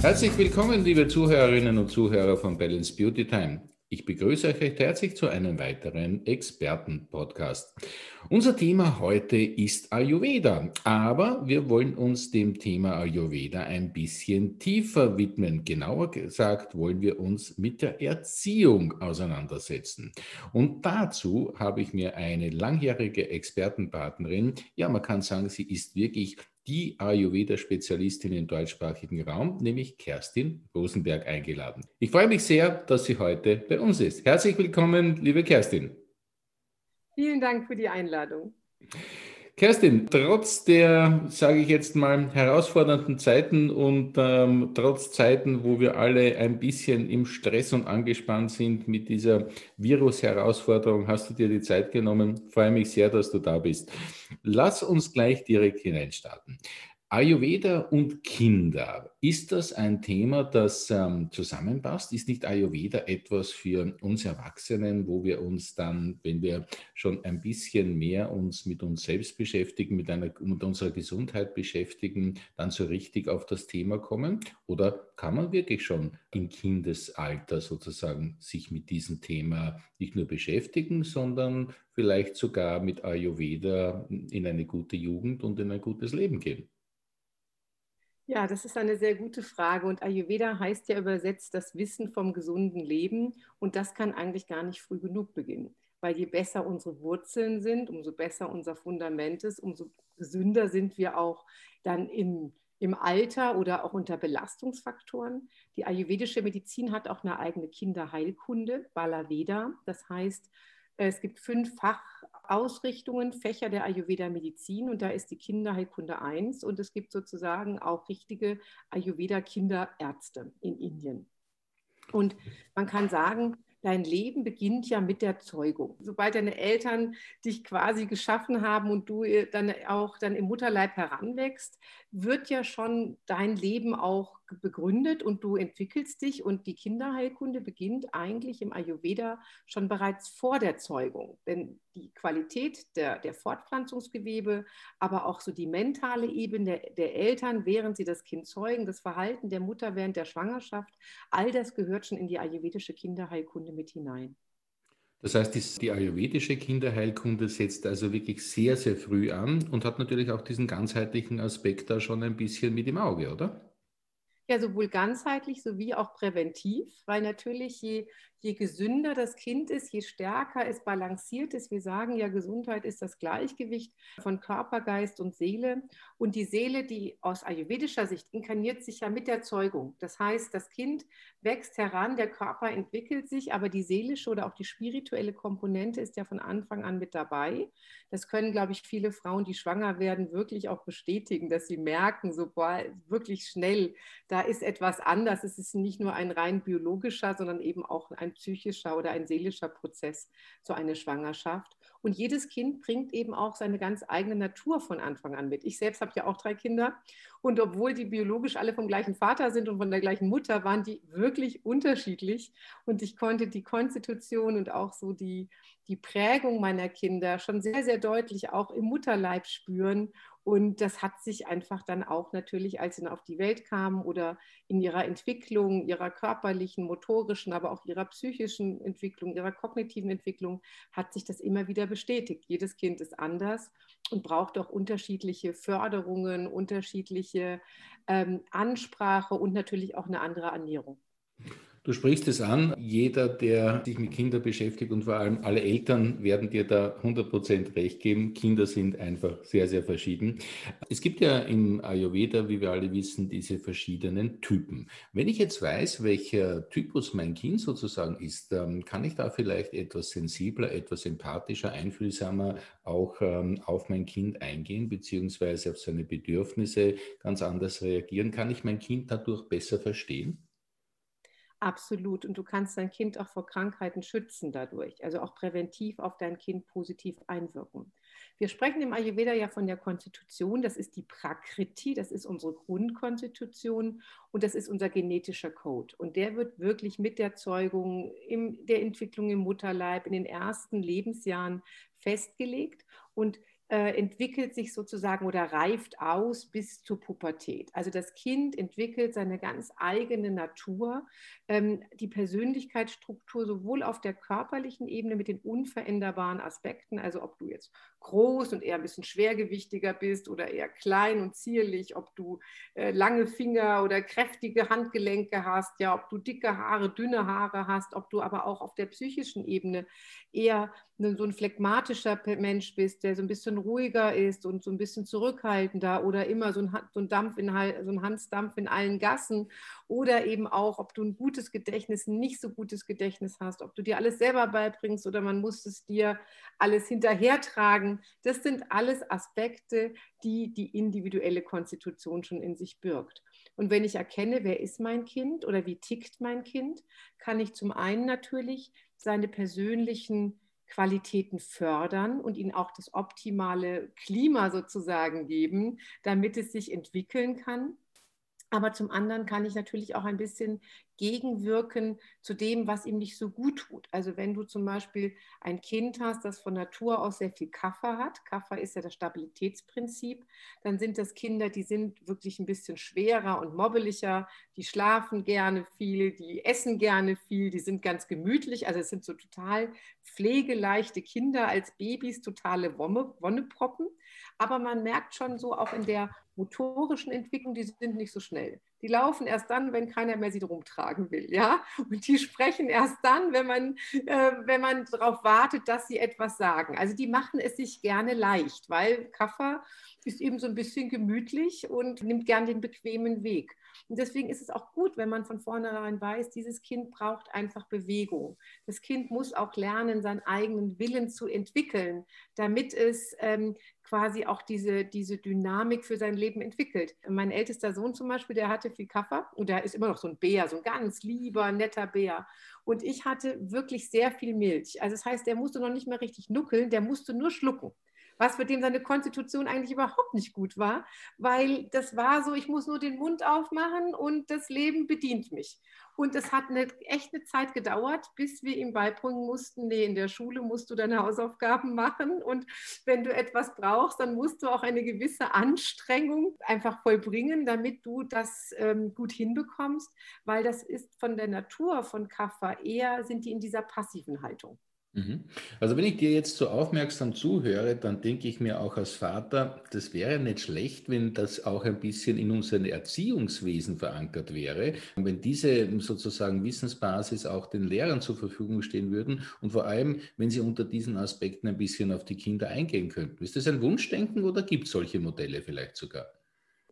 Herzlich willkommen, liebe Zuhörerinnen und Zuhörer von Balance Beauty Time. Ich begrüße euch recht herzlich zu einem weiteren Experten-Podcast. Unser Thema heute ist Ayurveda, aber wir wollen uns dem Thema Ayurveda ein bisschen tiefer widmen. Genauer gesagt wollen wir uns mit der Erziehung auseinandersetzen. Und dazu habe ich mir eine langjährige Expertenpartnerin, ja, man kann sagen, sie ist wirklich die Ayurveda-Spezialistin im deutschsprachigen Raum, nämlich Kerstin Rosenberg, eingeladen. Ich freue mich sehr, dass sie heute bei uns ist. Herzlich willkommen, liebe Kerstin. Vielen Dank für die Einladung. Kerstin, trotz der, sage ich jetzt mal, herausfordernden Zeiten und ähm, trotz Zeiten, wo wir alle ein bisschen im Stress und angespannt sind mit dieser Virus-Herausforderung, hast du dir die Zeit genommen. Freue mich sehr, dass du da bist. Lass uns gleich direkt hineinstarten. Ayurveda und Kinder, ist das ein Thema, das ähm, zusammenpasst? Ist nicht Ayurveda etwas für uns Erwachsenen, wo wir uns dann, wenn wir schon ein bisschen mehr uns mit uns selbst beschäftigen, mit, einer, mit unserer Gesundheit beschäftigen, dann so richtig auf das Thema kommen? Oder kann man wirklich schon im Kindesalter sozusagen sich mit diesem Thema nicht nur beschäftigen, sondern vielleicht sogar mit Ayurveda in eine gute Jugend und in ein gutes Leben gehen? Ja, das ist eine sehr gute Frage. Und Ayurveda heißt ja übersetzt das Wissen vom gesunden Leben. Und das kann eigentlich gar nicht früh genug beginnen. Weil je besser unsere Wurzeln sind, umso besser unser Fundament ist, umso gesünder sind wir auch dann im, im Alter oder auch unter Belastungsfaktoren. Die ayurvedische Medizin hat auch eine eigene Kinderheilkunde, Balaveda. Das heißt, es gibt fünf Fachausrichtungen, Fächer der Ayurveda-Medizin und da ist die Kinderheilkunde eins und es gibt sozusagen auch richtige Ayurveda-Kinderärzte in Indien. Und man kann sagen, dein Leben beginnt ja mit der Zeugung. Sobald deine Eltern dich quasi geschaffen haben und du dann auch dann im Mutterleib heranwächst, wird ja schon dein Leben auch begründet und du entwickelst dich und die Kinderheilkunde beginnt eigentlich im Ayurveda schon bereits vor der Zeugung. Denn die Qualität der, der Fortpflanzungsgewebe, aber auch so die mentale Ebene der, der Eltern, während sie das Kind zeugen, das Verhalten der Mutter während der Schwangerschaft, all das gehört schon in die ayurvedische Kinderheilkunde mit hinein. Das heißt, die ayurvedische Kinderheilkunde setzt also wirklich sehr, sehr früh an und hat natürlich auch diesen ganzheitlichen Aspekt da schon ein bisschen mit im Auge, oder? Ja, sowohl ganzheitlich sowie auch präventiv, weil natürlich je, je gesünder das Kind ist, je stärker es balanciert ist. Wir sagen ja, Gesundheit ist das Gleichgewicht von Körper, Geist und Seele. Und die Seele, die aus ayurvedischer Sicht inkarniert sich ja mit der Zeugung. Das heißt, das Kind wächst heran, der Körper entwickelt sich, aber die seelische oder auch die spirituelle Komponente ist ja von Anfang an mit dabei. Das können, glaube ich, viele Frauen, die schwanger werden, wirklich auch bestätigen, dass sie merken, so boah, wirklich schnell, da ist etwas anders. Es ist nicht nur ein rein biologischer, sondern eben auch ein psychischer oder ein seelischer Prozess zu einer Schwangerschaft. Und jedes Kind bringt eben auch seine ganz eigene Natur von Anfang an mit. Ich selbst habe ja auch drei Kinder. Und obwohl die biologisch alle vom gleichen Vater sind und von der gleichen Mutter, waren die wirklich unterschiedlich. Und ich konnte die Konstitution und auch so die, die Prägung meiner Kinder schon sehr, sehr deutlich auch im Mutterleib spüren und das hat sich einfach dann auch natürlich, als sie auf die Welt kamen oder in ihrer Entwicklung, ihrer körperlichen, motorischen, aber auch ihrer psychischen Entwicklung, ihrer kognitiven Entwicklung, hat sich das immer wieder bestätigt. Jedes Kind ist anders und braucht auch unterschiedliche Förderungen, unterschiedliche ähm, Ansprache und natürlich auch eine andere Ernährung. Du sprichst es an, jeder, der sich mit Kindern beschäftigt und vor allem alle Eltern werden dir da 100% recht geben. Kinder sind einfach sehr, sehr verschieden. Es gibt ja im Ayurveda, wie wir alle wissen, diese verschiedenen Typen. Wenn ich jetzt weiß, welcher Typus mein Kind sozusagen ist, kann ich da vielleicht etwas sensibler, etwas empathischer, einfühlsamer auch ähm, auf mein Kind eingehen, beziehungsweise auf seine Bedürfnisse ganz anders reagieren. Kann ich mein Kind dadurch besser verstehen? Absolut. Und du kannst dein Kind auch vor Krankheiten schützen dadurch, also auch präventiv auf dein Kind positiv einwirken. Wir sprechen im Ayurveda ja von der Konstitution, das ist die Prakriti, das ist unsere Grundkonstitution und das ist unser genetischer Code. Und der wird wirklich mit der Zeugung, in der Entwicklung im Mutterleib, in den ersten Lebensjahren festgelegt. Und äh, entwickelt sich sozusagen oder reift aus bis zur Pubertät. Also das Kind entwickelt seine ganz eigene Natur, ähm, die Persönlichkeitsstruktur sowohl auf der körperlichen Ebene mit den unveränderbaren Aspekten, also ob du jetzt groß und eher ein bisschen schwergewichtiger bist oder eher klein und zierlich, ob du äh, lange Finger oder kräftige Handgelenke hast, ja, ob du dicke Haare, dünne Haare hast, ob du aber auch auf der psychischen Ebene eher so ein phlegmatischer Mensch bist, der so ein bisschen ruhiger ist und so ein bisschen zurückhaltender oder immer so ein, so ein Dampf in so ein Hansdampf in allen Gassen oder eben auch, ob du ein gutes Gedächtnis, ein nicht so gutes Gedächtnis hast, ob du dir alles selber beibringst oder man muss es dir alles hinterhertragen. Das sind alles Aspekte, die die individuelle Konstitution schon in sich birgt. Und wenn ich erkenne, wer ist mein Kind oder wie tickt mein Kind, kann ich zum einen natürlich seine persönlichen Qualitäten fördern und ihnen auch das optimale Klima sozusagen geben, damit es sich entwickeln kann. Aber zum anderen kann ich natürlich auch ein bisschen gegenwirken zu dem, was ihm nicht so gut tut. Also wenn du zum Beispiel ein Kind hast, das von Natur aus sehr viel Kaffer hat, Kaffer ist ja das Stabilitätsprinzip, dann sind das Kinder, die sind wirklich ein bisschen schwerer und mobbeliger, die schlafen gerne viel, die essen gerne viel, die sind ganz gemütlich, also es sind so total pflegeleichte Kinder als Babys, totale Wonne, Wonneproppen. Aber man merkt schon so auch in der motorischen Entwicklung, die sind nicht so schnell. Die laufen erst dann, wenn keiner mehr sie drum tragen will, ja. Und die sprechen erst dann, wenn man, äh, wenn man darauf wartet, dass sie etwas sagen. Also die machen es sich gerne leicht, weil Kaffer ist eben so ein bisschen gemütlich und nimmt gern den bequemen Weg. Und deswegen ist es auch gut, wenn man von vornherein weiß, dieses Kind braucht einfach Bewegung. Das Kind muss auch lernen, seinen eigenen Willen zu entwickeln, damit es ähm, quasi auch diese, diese Dynamik für sein Leben entwickelt. Mein ältester Sohn zum Beispiel, der hatte viel Kaffer und der ist immer noch so ein Bär, so ein ganz lieber, netter Bär. Und ich hatte wirklich sehr viel Milch. Also das heißt, der musste noch nicht mehr richtig nuckeln, der musste nur schlucken was für den seine Konstitution eigentlich überhaupt nicht gut war, weil das war so, ich muss nur den Mund aufmachen und das Leben bedient mich. Und es hat eine, echt eine Zeit gedauert, bis wir ihm beibringen mussten, nee, in der Schule musst du deine Hausaufgaben machen und wenn du etwas brauchst, dann musst du auch eine gewisse Anstrengung einfach vollbringen, damit du das ähm, gut hinbekommst, weil das ist von der Natur von Kaffer eher, sind die in dieser passiven Haltung. Mhm. Also wenn ich dir jetzt so aufmerksam zuhöre, dann denke ich mir auch als Vater, das wäre nicht schlecht, wenn das auch ein bisschen in unserem Erziehungswesen verankert wäre, und wenn diese sozusagen Wissensbasis auch den Lehrern zur Verfügung stehen würden und vor allem, wenn sie unter diesen Aspekten ein bisschen auf die Kinder eingehen könnten. Ist das ein Wunschdenken oder gibt es solche Modelle vielleicht sogar?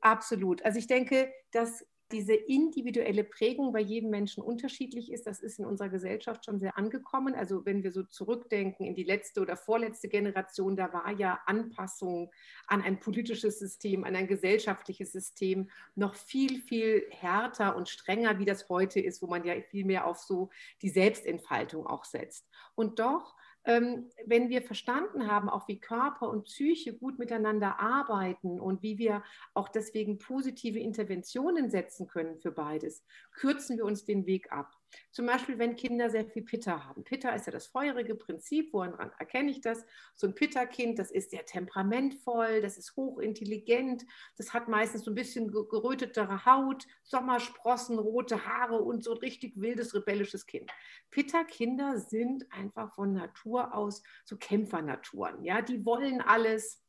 Absolut. Also ich denke, dass diese individuelle Prägung bei jedem Menschen unterschiedlich ist, das ist in unserer Gesellschaft schon sehr angekommen. Also wenn wir so zurückdenken in die letzte oder vorletzte Generation, da war ja Anpassung an ein politisches System, an ein gesellschaftliches System noch viel, viel härter und strenger, wie das heute ist, wo man ja viel mehr auf so die Selbstentfaltung auch setzt. Und doch wenn wir verstanden haben, auch wie Körper und Psyche gut miteinander arbeiten und wie wir auch deswegen positive Interventionen setzen können für beides, kürzen wir uns den Weg ab. Zum Beispiel, wenn Kinder sehr viel Pitta haben. Pitta ist ja das feurige Prinzip, woran erkenne ich das? So ein Pitta-Kind, das ist sehr temperamentvoll, das ist hochintelligent, das hat meistens so ein bisschen gerötetere Haut, Sommersprossen, rote Haare und so ein richtig wildes, rebellisches Kind. Pitta-Kinder sind einfach von Natur aus so Kämpfernaturen. Ja? Die wollen alles,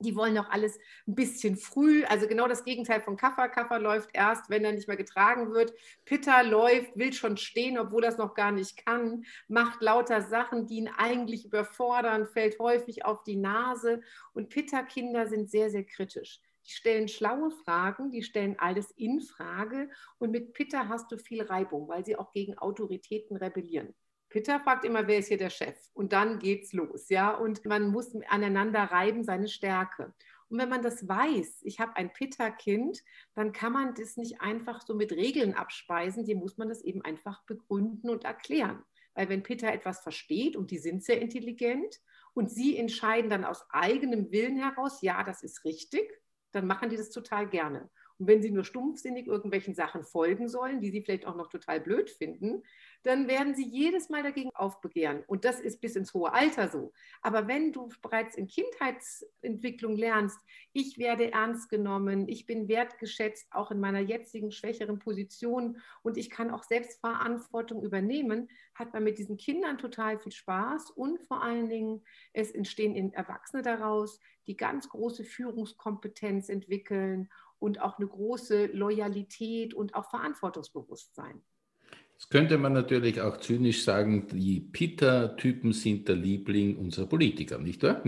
die wollen auch alles ein bisschen früh, also genau das Gegenteil von Kaffer. Kaffer läuft erst, wenn er nicht mehr getragen wird. Pitta läuft, will schon stehen, obwohl es noch gar nicht kann, macht lauter Sachen, die ihn eigentlich überfordern, fällt häufig auf die Nase. Und Pitta-Kinder sind sehr, sehr kritisch. Die stellen schlaue Fragen, die stellen alles in Frage. Und mit Pitta hast du viel Reibung, weil sie auch gegen Autoritäten rebellieren. Peter fragt immer, wer ist hier der Chef? Und dann geht's los, ja. Und man muss aneinander reiben seine Stärke. Und wenn man das weiß, ich habe ein Pitta-Kind, dann kann man das nicht einfach so mit Regeln abspeisen, dem muss man das eben einfach begründen und erklären. Weil wenn Pitta etwas versteht, und die sind sehr intelligent, und sie entscheiden dann aus eigenem Willen heraus, ja, das ist richtig, dann machen die das total gerne. Und wenn sie nur stumpfsinnig irgendwelchen Sachen folgen sollen, die sie vielleicht auch noch total blöd finden, dann werden sie jedes Mal dagegen aufbegehren. Und das ist bis ins hohe Alter so. Aber wenn du bereits in Kindheitsentwicklung lernst, ich werde ernst genommen, ich bin wertgeschätzt, auch in meiner jetzigen schwächeren Position und ich kann auch selbst Verantwortung übernehmen, hat man mit diesen Kindern total viel Spaß und vor allen Dingen, es entstehen Erwachsene daraus, die ganz große Führungskompetenz entwickeln und auch eine große Loyalität und auch Verantwortungsbewusstsein. Jetzt könnte man natürlich auch zynisch sagen, die Pitta-Typen sind der Liebling unserer Politiker, nicht wahr?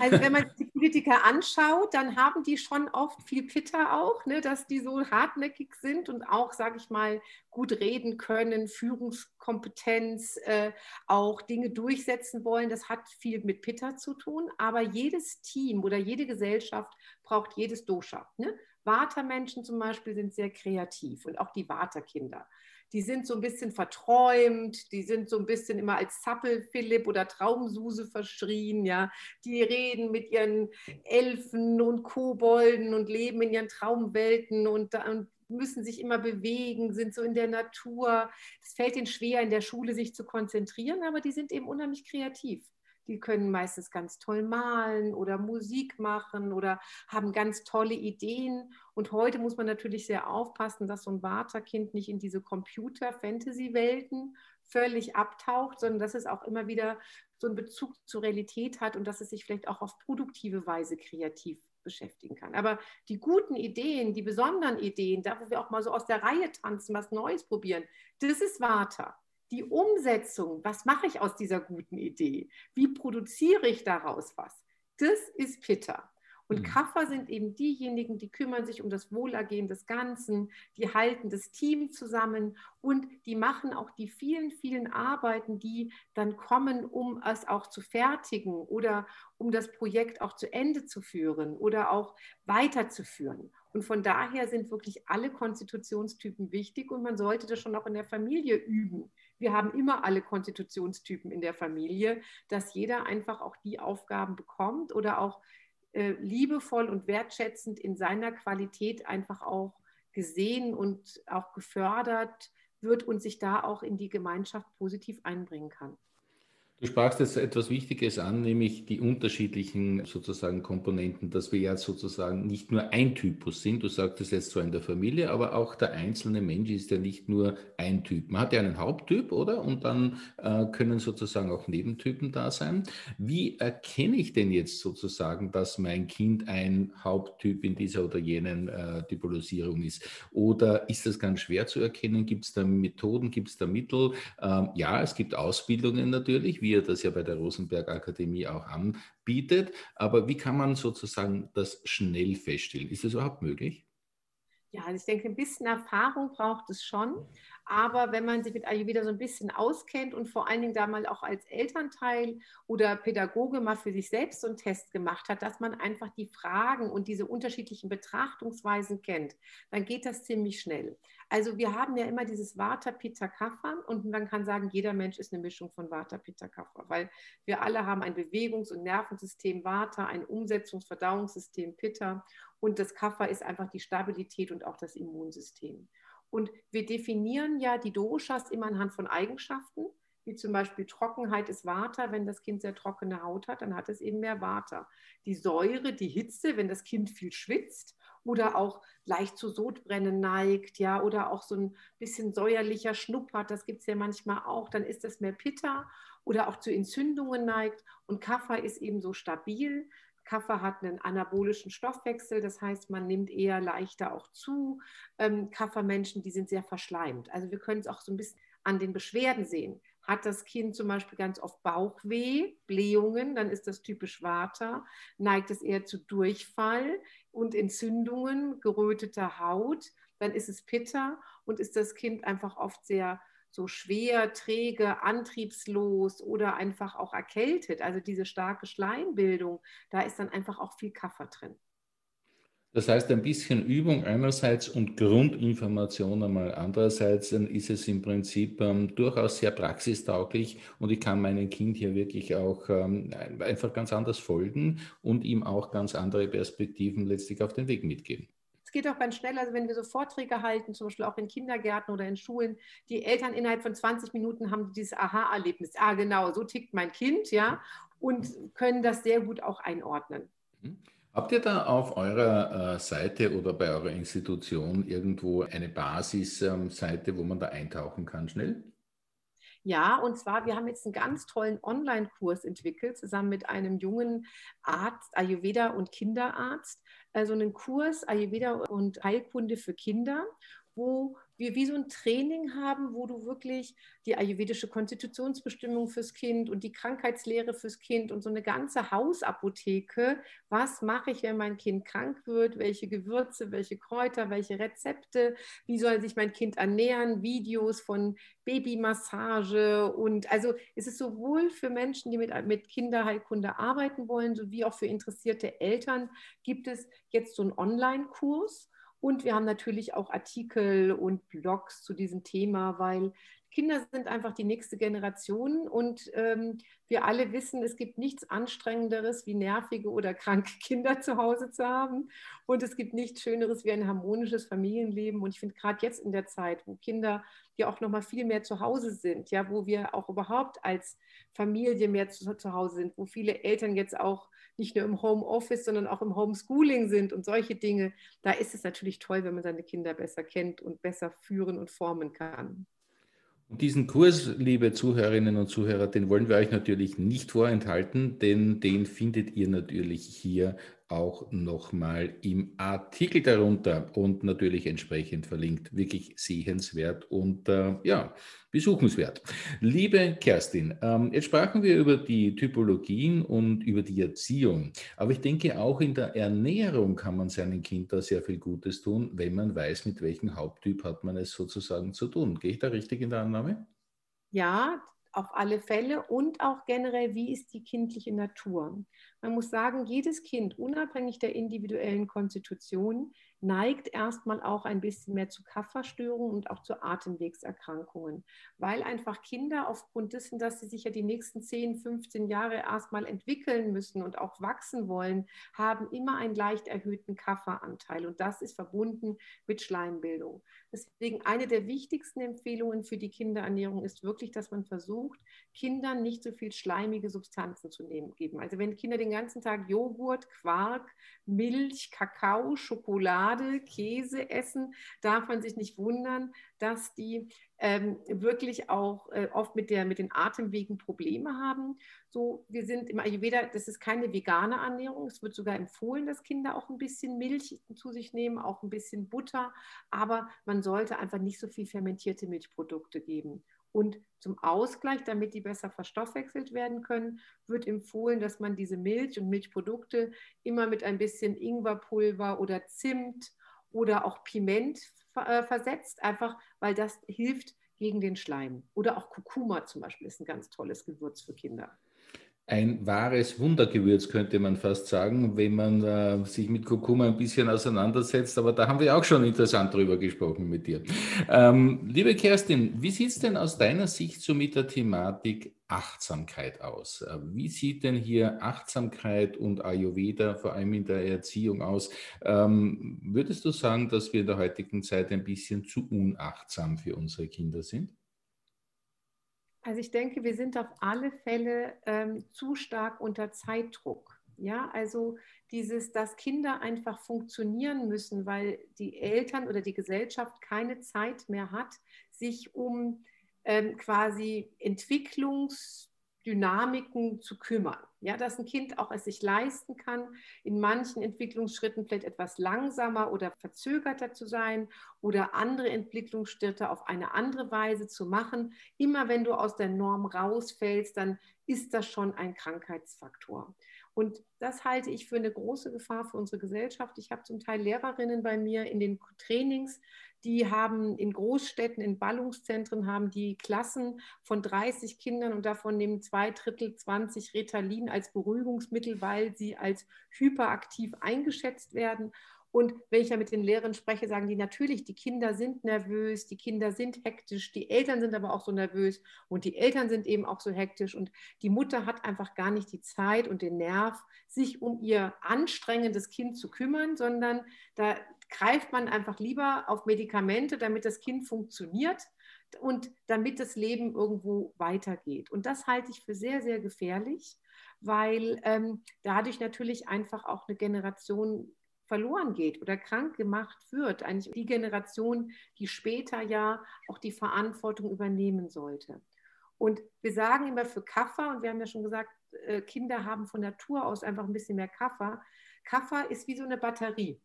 Also wenn man Politiker anschaut, dann haben die schon oft viel Pitter auch, ne, dass die so hartnäckig sind und auch, sage ich mal, gut reden können, Führungskompetenz, äh, auch Dinge durchsetzen wollen. Das hat viel mit Pitter zu tun. Aber jedes Team oder jede Gesellschaft braucht jedes Dosha. Ne? Vata-Menschen zum Beispiel sind sehr kreativ und auch die Vata-Kinder die sind so ein bisschen verträumt, die sind so ein bisschen immer als Zappel-Philipp oder Traumsuse verschrien, ja. Die reden mit ihren Elfen und Kobolden und leben in ihren Traumwelten und, und müssen sich immer bewegen, sind so in der Natur. Es fällt ihnen schwer, in der Schule sich zu konzentrieren, aber die sind eben unheimlich kreativ. Die können meistens ganz toll malen oder Musik machen oder haben ganz tolle Ideen. Und heute muss man natürlich sehr aufpassen, dass so ein Vata-Kind nicht in diese Computer-Fantasy-Welten völlig abtaucht, sondern dass es auch immer wieder so einen Bezug zur Realität hat und dass es sich vielleicht auch auf produktive Weise kreativ beschäftigen kann. Aber die guten Ideen, die besonderen Ideen, da wo wir auch mal so aus der Reihe tanzen, was Neues probieren, das ist Vata die Umsetzung, was mache ich aus dieser guten Idee? Wie produziere ich daraus was? Das ist Pitta. Und mhm. Kaffer sind eben diejenigen, die kümmern sich um das Wohlergehen des Ganzen, die halten das Team zusammen und die machen auch die vielen, vielen Arbeiten, die dann kommen, um es auch zu fertigen oder um das Projekt auch zu Ende zu führen oder auch weiterzuführen. Und von daher sind wirklich alle Konstitutionstypen wichtig und man sollte das schon auch in der Familie üben wir haben immer alle Konstitutionstypen in der Familie, dass jeder einfach auch die Aufgaben bekommt oder auch äh, liebevoll und wertschätzend in seiner Qualität einfach auch gesehen und auch gefördert wird und sich da auch in die Gemeinschaft positiv einbringen kann. Du sprachst jetzt etwas Wichtiges an, nämlich die unterschiedlichen sozusagen Komponenten, dass wir ja sozusagen nicht nur ein Typus sind. Du sagtest jetzt zwar in der Familie, aber auch der einzelne Mensch ist ja nicht nur ein Typ. Man hat ja einen Haupttyp, oder? Und dann äh, können sozusagen auch Nebentypen da sein. Wie erkenne ich denn jetzt sozusagen, dass mein Kind ein Haupttyp in dieser oder jenen äh, Typologisierung ist? Oder ist das ganz schwer zu erkennen? Gibt es da Methoden, gibt es da Mittel? Ähm, ja, es gibt Ausbildungen natürlich, wie ihr das ja bei der Rosenberg Akademie auch anbietet. Aber wie kann man sozusagen das schnell feststellen? Ist das überhaupt möglich? Ja, also ich denke, ein bisschen Erfahrung braucht es schon. Aber wenn man sich mit Ayurveda so ein bisschen auskennt und vor allen Dingen da mal auch als Elternteil oder Pädagoge mal für sich selbst so einen Test gemacht hat, dass man einfach die Fragen und diese unterschiedlichen Betrachtungsweisen kennt, dann geht das ziemlich schnell. Also wir haben ja immer dieses Vata, Pitta, Kapha und man kann sagen, jeder Mensch ist eine Mischung von Vata, Pitta, Kapha, weil wir alle haben ein Bewegungs- und Nervensystem Vata, ein Umsetzungs-, Verdauungssystem Pitta und das Kapha ist einfach die Stabilität und auch das Immunsystem. Und wir definieren ja die Doshas immer anhand von Eigenschaften, wie zum Beispiel Trockenheit ist Vata. Wenn das Kind sehr trockene Haut hat, dann hat es eben mehr Vata. Die Säure, die Hitze, wenn das Kind viel schwitzt oder auch leicht zu Sodbrennen neigt, ja, oder auch so ein bisschen säuerlicher Schnuppert, das gibt es ja manchmal auch, dann ist das mehr Pitta oder auch zu Entzündungen neigt. Und Kapha ist eben so stabil. Kaffee hat einen anabolischen Stoffwechsel, das heißt, man nimmt eher leichter auch zu. Ähm, Kaffeemenschen, die sind sehr verschleimt. Also wir können es auch so ein bisschen an den Beschwerden sehen. Hat das Kind zum Beispiel ganz oft Bauchweh, Blähungen, dann ist das typisch Vata. Neigt es eher zu Durchfall und Entzündungen, geröteter Haut, dann ist es Pitta und ist das Kind einfach oft sehr so schwer, träge, antriebslos oder einfach auch erkältet, also diese starke Schleimbildung, da ist dann einfach auch viel Kaffer drin. Das heißt, ein bisschen Übung einerseits und Grundinformation einmal andererseits, dann ist es im Prinzip ähm, durchaus sehr praxistauglich und ich kann meinem Kind hier wirklich auch ähm, einfach ganz anders folgen und ihm auch ganz andere Perspektiven letztlich auf den Weg mitgeben geht auch ganz schnell. Also wenn wir so Vorträge halten, zum Beispiel auch in Kindergärten oder in Schulen, die Eltern innerhalb von 20 Minuten haben dieses Aha-Erlebnis. Ah, genau, so tickt mein Kind, ja, und können das sehr gut auch einordnen. Mhm. Habt ihr da auf eurer äh, Seite oder bei eurer Institution irgendwo eine Basisseite, ähm, wo man da eintauchen kann, schnell? Ja, und zwar, wir haben jetzt einen ganz tollen Online-Kurs entwickelt, zusammen mit einem jungen Arzt, Ayurveda und Kinderarzt. Also einen Kurs Ayurveda und Heilkunde für Kinder, wo wir wie so ein Training haben, wo du wirklich die ayurvedische Konstitutionsbestimmung fürs Kind und die Krankheitslehre fürs Kind und so eine ganze Hausapotheke, was mache ich, wenn mein Kind krank wird, welche Gewürze, welche Kräuter, welche Rezepte, wie soll sich mein Kind ernähren, Videos von Babymassage und also es ist sowohl für Menschen, die mit, mit Kinderheilkunde arbeiten wollen, sowie auch für interessierte Eltern gibt es jetzt so einen Online-Kurs und wir haben natürlich auch Artikel und Blogs zu diesem Thema, weil Kinder sind einfach die nächste Generation und ähm, wir alle wissen, es gibt nichts Anstrengenderes, wie nervige oder kranke Kinder zu Hause zu haben. Und es gibt nichts Schöneres wie ein harmonisches Familienleben. Und ich finde gerade jetzt in der Zeit, wo Kinder ja auch noch mal viel mehr zu Hause sind, ja, wo wir auch überhaupt als Familie mehr zu, zu Hause sind, wo viele Eltern jetzt auch nicht nur im Homeoffice, sondern auch im Homeschooling sind und solche Dinge, da ist es natürlich toll, wenn man seine Kinder besser kennt und besser führen und formen kann. Und diesen Kurs, liebe Zuhörerinnen und Zuhörer, den wollen wir euch natürlich nicht vorenthalten, denn den findet ihr natürlich hier auch nochmal im Artikel darunter und natürlich entsprechend verlinkt. Wirklich sehenswert und äh, ja, besuchenswert. Liebe Kerstin, ähm, jetzt sprachen wir über die Typologien und über die Erziehung. Aber ich denke, auch in der Ernährung kann man seinen Kindern sehr viel Gutes tun, wenn man weiß, mit welchem Haupttyp hat man es sozusagen zu tun. Gehe ich da richtig in der Annahme? Ja, auf alle Fälle und auch generell, wie ist die kindliche Natur. Man muss sagen, jedes Kind, unabhängig der individuellen Konstitution, neigt erstmal auch ein bisschen mehr zu Kafferstörungen und auch zu Atemwegserkrankungen, weil einfach Kinder aufgrund dessen, dass sie sich ja die nächsten 10, 15 Jahre erstmal entwickeln müssen und auch wachsen wollen, haben immer einen leicht erhöhten Kafferanteil und das ist verbunden mit Schleimbildung. Deswegen eine der wichtigsten Empfehlungen für die Kinderernährung ist wirklich, dass man versucht, Kindern nicht so viel schleimige Substanzen zu nehmen, geben. Also wenn Kinder den ganzen Tag Joghurt, Quark, Milch, Kakao, Schokolade, Käse essen, darf man sich nicht wundern, dass die ähm, wirklich auch äh, oft mit, der, mit den Atemwegen Probleme haben. So, wir sind im Ayurveda, das ist keine vegane Ernährung. Es wird sogar empfohlen, dass Kinder auch ein bisschen Milch zu sich nehmen, auch ein bisschen Butter. Aber man sollte einfach nicht so viel fermentierte Milchprodukte geben. Und zum Ausgleich, damit die besser verstoffwechselt werden können, wird empfohlen, dass man diese Milch und Milchprodukte immer mit ein bisschen Ingwerpulver oder Zimt oder auch Piment äh, versetzt, einfach weil das hilft gegen den Schleim. Oder auch Kurkuma zum Beispiel ist ein ganz tolles Gewürz für Kinder ein wahres Wundergewürz, könnte man fast sagen, wenn man äh, sich mit Kurkuma ein bisschen auseinandersetzt. Aber da haben wir auch schon interessant drüber gesprochen mit dir. Ähm, liebe Kerstin, wie sieht es denn aus deiner Sicht so mit der Thematik Achtsamkeit aus? Äh, wie sieht denn hier Achtsamkeit und Ayurveda vor allem in der Erziehung aus? Ähm, würdest du sagen, dass wir in der heutigen Zeit ein bisschen zu unachtsam für unsere Kinder sind? Also ich denke, wir sind auf alle Fälle ähm, zu stark unter Zeitdruck. Ja, also dieses, dass Kinder einfach funktionieren müssen, weil die Eltern oder die Gesellschaft keine Zeit mehr hat, sich um ähm, quasi Entwicklungs- Dynamiken zu kümmern. Ja, dass ein Kind auch es sich leisten kann, in manchen Entwicklungsschritten vielleicht etwas langsamer oder verzögerter zu sein oder andere Entwicklungsschritte auf eine andere Weise zu machen. Immer wenn du aus der Norm rausfällst, dann ist das schon ein Krankheitsfaktor. Und das halte ich für eine große Gefahr für unsere Gesellschaft. Ich habe zum Teil Lehrerinnen bei mir in den Trainings, die haben in Großstädten, in Ballungszentren, haben die Klassen von 30 Kindern und davon nehmen zwei Drittel 20 Ritalin als Beruhigungsmittel, weil sie als hyperaktiv eingeschätzt werden. Und wenn ich da mit den Lehrern spreche, sagen die natürlich, die Kinder sind nervös, die Kinder sind hektisch, die Eltern sind aber auch so nervös und die Eltern sind eben auch so hektisch und die Mutter hat einfach gar nicht die Zeit und den Nerv, sich um ihr anstrengendes Kind zu kümmern, sondern da greift man einfach lieber auf Medikamente, damit das Kind funktioniert und damit das Leben irgendwo weitergeht. Und das halte ich für sehr, sehr gefährlich, weil ähm, dadurch natürlich einfach auch eine Generation verloren geht oder krank gemacht wird. Eigentlich die Generation, die später ja auch die Verantwortung übernehmen sollte. Und wir sagen immer für Kaffer, und wir haben ja schon gesagt, äh, Kinder haben von Natur aus einfach ein bisschen mehr Kaffer. Kaffer ist wie so eine Batterie.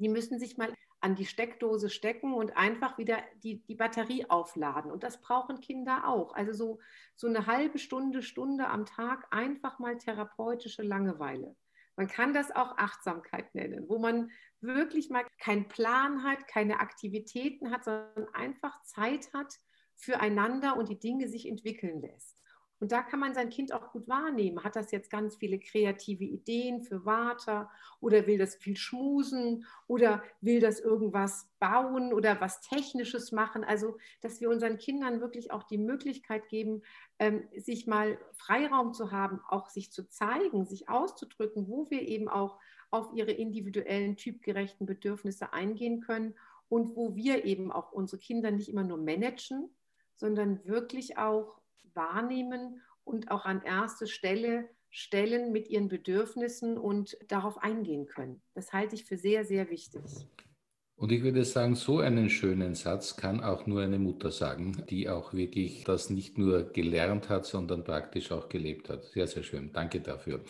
Die müssen sich mal an die Steckdose stecken und einfach wieder die, die Batterie aufladen. Und das brauchen Kinder auch. Also so, so eine halbe Stunde, Stunde am Tag einfach mal therapeutische Langeweile. Man kann das auch Achtsamkeit nennen, wo man wirklich mal keinen Plan hat, keine Aktivitäten hat, sondern einfach Zeit hat füreinander und die Dinge sich entwickeln lässt. Und da kann man sein Kind auch gut wahrnehmen. Hat das jetzt ganz viele kreative Ideen für Water oder will das viel schmusen oder will das irgendwas bauen oder was Technisches machen? Also, dass wir unseren Kindern wirklich auch die Möglichkeit geben, ähm, sich mal Freiraum zu haben, auch sich zu zeigen, sich auszudrücken, wo wir eben auch auf ihre individuellen, typgerechten Bedürfnisse eingehen können und wo wir eben auch unsere Kinder nicht immer nur managen, sondern wirklich auch wahrnehmen und auch an erste Stelle stellen mit ihren Bedürfnissen und darauf eingehen können. Das halte ich für sehr, sehr wichtig. Und ich würde sagen, so einen schönen Satz kann auch nur eine Mutter sagen, die auch wirklich das nicht nur gelernt hat, sondern praktisch auch gelebt hat. Sehr, sehr schön. Danke dafür.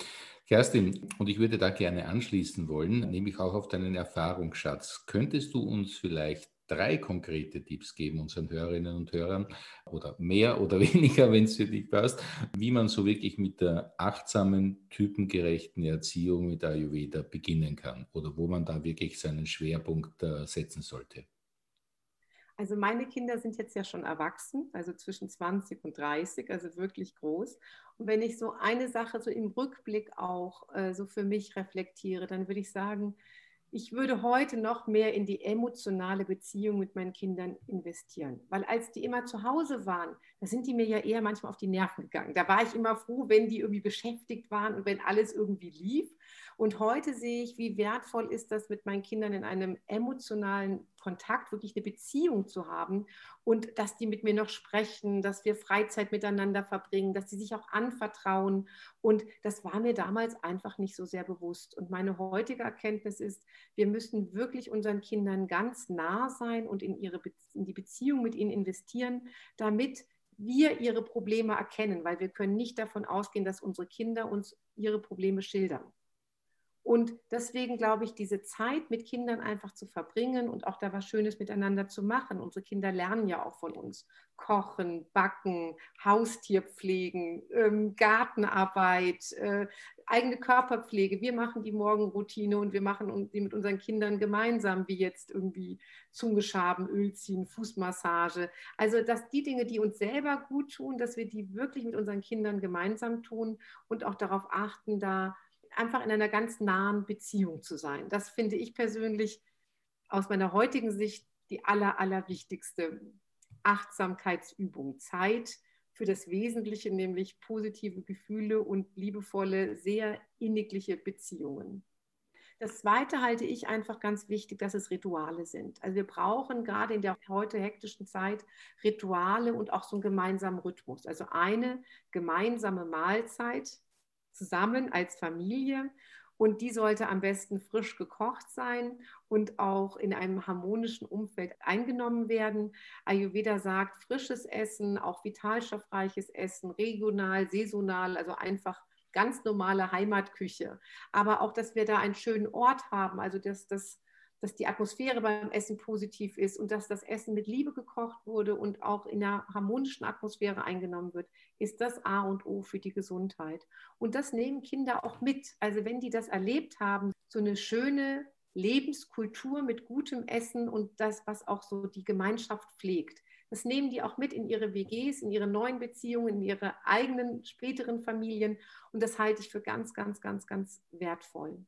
Kerstin, und ich würde da gerne anschließen wollen, nämlich auch auf deinen Erfahrungsschatz. Könntest du uns vielleicht drei konkrete Tipps geben unseren Hörerinnen und Hörern oder mehr oder weniger, wenn es für dich passt, wie man so wirklich mit der achtsamen, typengerechten Erziehung mit Ayurveda beginnen kann oder wo man da wirklich seinen Schwerpunkt äh, setzen sollte. Also meine Kinder sind jetzt ja schon erwachsen, also zwischen 20 und 30, also wirklich groß. Und wenn ich so eine Sache so im Rückblick auch äh, so für mich reflektiere, dann würde ich sagen, ich würde heute noch mehr in die emotionale Beziehung mit meinen Kindern investieren. Weil als die immer zu Hause waren, da sind die mir ja eher manchmal auf die Nerven gegangen. Da war ich immer froh, wenn die irgendwie beschäftigt waren und wenn alles irgendwie lief. Und heute sehe ich, wie wertvoll ist das, mit meinen Kindern in einem emotionalen Kontakt, wirklich eine Beziehung zu haben und dass die mit mir noch sprechen, dass wir Freizeit miteinander verbringen, dass sie sich auch anvertrauen. Und das war mir damals einfach nicht so sehr bewusst. Und meine heutige Erkenntnis ist, wir müssen wirklich unseren Kindern ganz nah sein und in, ihre in die Beziehung mit ihnen investieren, damit wir ihre Probleme erkennen, weil wir können nicht davon ausgehen, dass unsere Kinder uns ihre Probleme schildern. Und deswegen glaube ich, diese Zeit mit Kindern einfach zu verbringen und auch da was Schönes miteinander zu machen. Unsere Kinder lernen ja auch von uns. Kochen, backen, Haustier pflegen, ähm, Gartenarbeit, äh, eigene Körperpflege. Wir machen die Morgenroutine und wir machen die mit unseren Kindern gemeinsam, wie jetzt irgendwie Zungeschaben, Öl ziehen, Fußmassage. Also, dass die Dinge, die uns selber gut tun, dass wir die wirklich mit unseren Kindern gemeinsam tun und auch darauf achten, da einfach in einer ganz nahen Beziehung zu sein. Das finde ich persönlich aus meiner heutigen Sicht die aller, allerwichtigste Achtsamkeitsübung. Zeit für das Wesentliche, nämlich positive Gefühle und liebevolle, sehr innigliche Beziehungen. Das Zweite halte ich einfach ganz wichtig, dass es Rituale sind. Also wir brauchen gerade in der heute hektischen Zeit Rituale und auch so einen gemeinsamen Rhythmus. Also eine gemeinsame Mahlzeit, zusammen als Familie. Und die sollte am besten frisch gekocht sein und auch in einem harmonischen Umfeld eingenommen werden. Ayurveda sagt, frisches Essen, auch vitalstoffreiches Essen, regional, saisonal, also einfach ganz normale Heimatküche. Aber auch, dass wir da einen schönen Ort haben, also dass das dass die Atmosphäre beim Essen positiv ist und dass das Essen mit Liebe gekocht wurde und auch in einer harmonischen Atmosphäre eingenommen wird, ist das A und O für die Gesundheit. Und das nehmen Kinder auch mit. Also wenn die das erlebt haben, so eine schöne Lebenskultur mit gutem Essen und das, was auch so die Gemeinschaft pflegt. Das nehmen die auch mit in ihre WGs, in ihre neuen Beziehungen, in ihre eigenen späteren Familien. Und das halte ich für ganz, ganz, ganz, ganz wertvoll.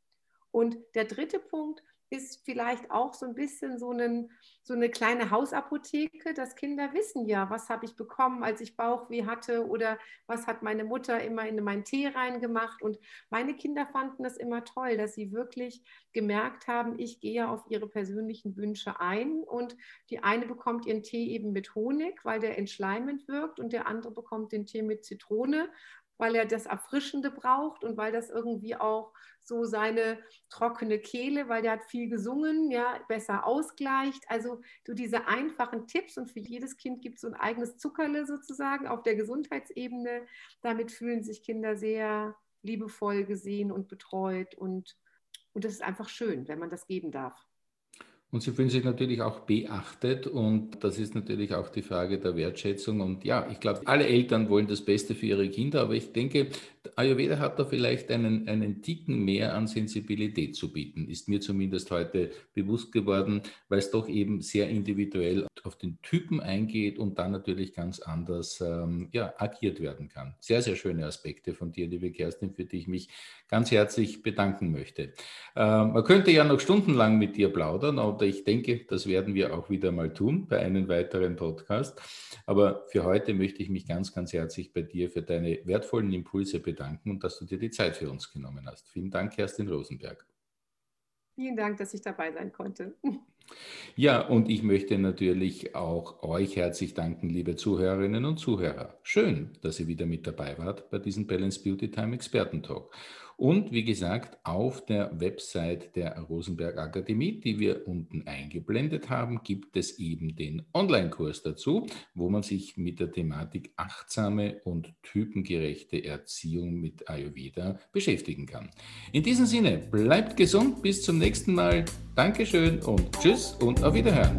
Und der dritte Punkt, ist vielleicht auch so ein bisschen so, einen, so eine kleine Hausapotheke, dass Kinder wissen ja, was habe ich bekommen, als ich Bauchweh hatte oder was hat meine Mutter immer in meinen Tee reingemacht. Und meine Kinder fanden das immer toll, dass sie wirklich gemerkt haben, ich gehe auf ihre persönlichen Wünsche ein und die eine bekommt ihren Tee eben mit Honig, weil der entschleimend wirkt und der andere bekommt den Tee mit Zitrone weil er das Erfrischende braucht und weil das irgendwie auch so seine trockene Kehle, weil der hat viel gesungen, ja, besser ausgleicht. Also du diese einfachen Tipps und für jedes Kind gibt es so ein eigenes Zuckerle sozusagen auf der Gesundheitsebene. Damit fühlen sich Kinder sehr liebevoll gesehen und betreut und, und das ist einfach schön, wenn man das geben darf. Und sie fühlen sich natürlich auch beachtet und das ist natürlich auch die Frage der Wertschätzung. Und ja, ich glaube, alle Eltern wollen das Beste für ihre Kinder, aber ich denke, Ayurveda hat da vielleicht einen, einen Ticken mehr an Sensibilität zu bieten, ist mir zumindest heute bewusst geworden, weil es doch eben sehr individuell auf den Typen eingeht und dann natürlich ganz anders ähm, ja, agiert werden kann. Sehr, sehr schöne Aspekte von dir, liebe Kerstin, für die ich mich ganz herzlich bedanken möchte. Ähm, man könnte ja noch stundenlang mit dir plaudern, aber ich denke, das werden wir auch wieder mal tun bei einem weiteren Podcast. Aber für heute möchte ich mich ganz, ganz herzlich bei dir für deine wertvollen Impulse bedanken und dass du dir die Zeit für uns genommen hast. Vielen Dank, Kerstin Rosenberg. Vielen Dank, dass ich dabei sein konnte. Ja, und ich möchte natürlich auch euch herzlich danken, liebe Zuhörerinnen und Zuhörer. Schön, dass ihr wieder mit dabei wart bei diesem Balance Beauty Time Experten-Talk. Und wie gesagt, auf der Website der Rosenberg Akademie, die wir unten eingeblendet haben, gibt es eben den Online-Kurs dazu, wo man sich mit der Thematik achtsame und typengerechte Erziehung mit Ayurveda beschäftigen kann. In diesem Sinne, bleibt gesund, bis zum nächsten Mal. Dankeschön und tschüss und auf Wiederhören.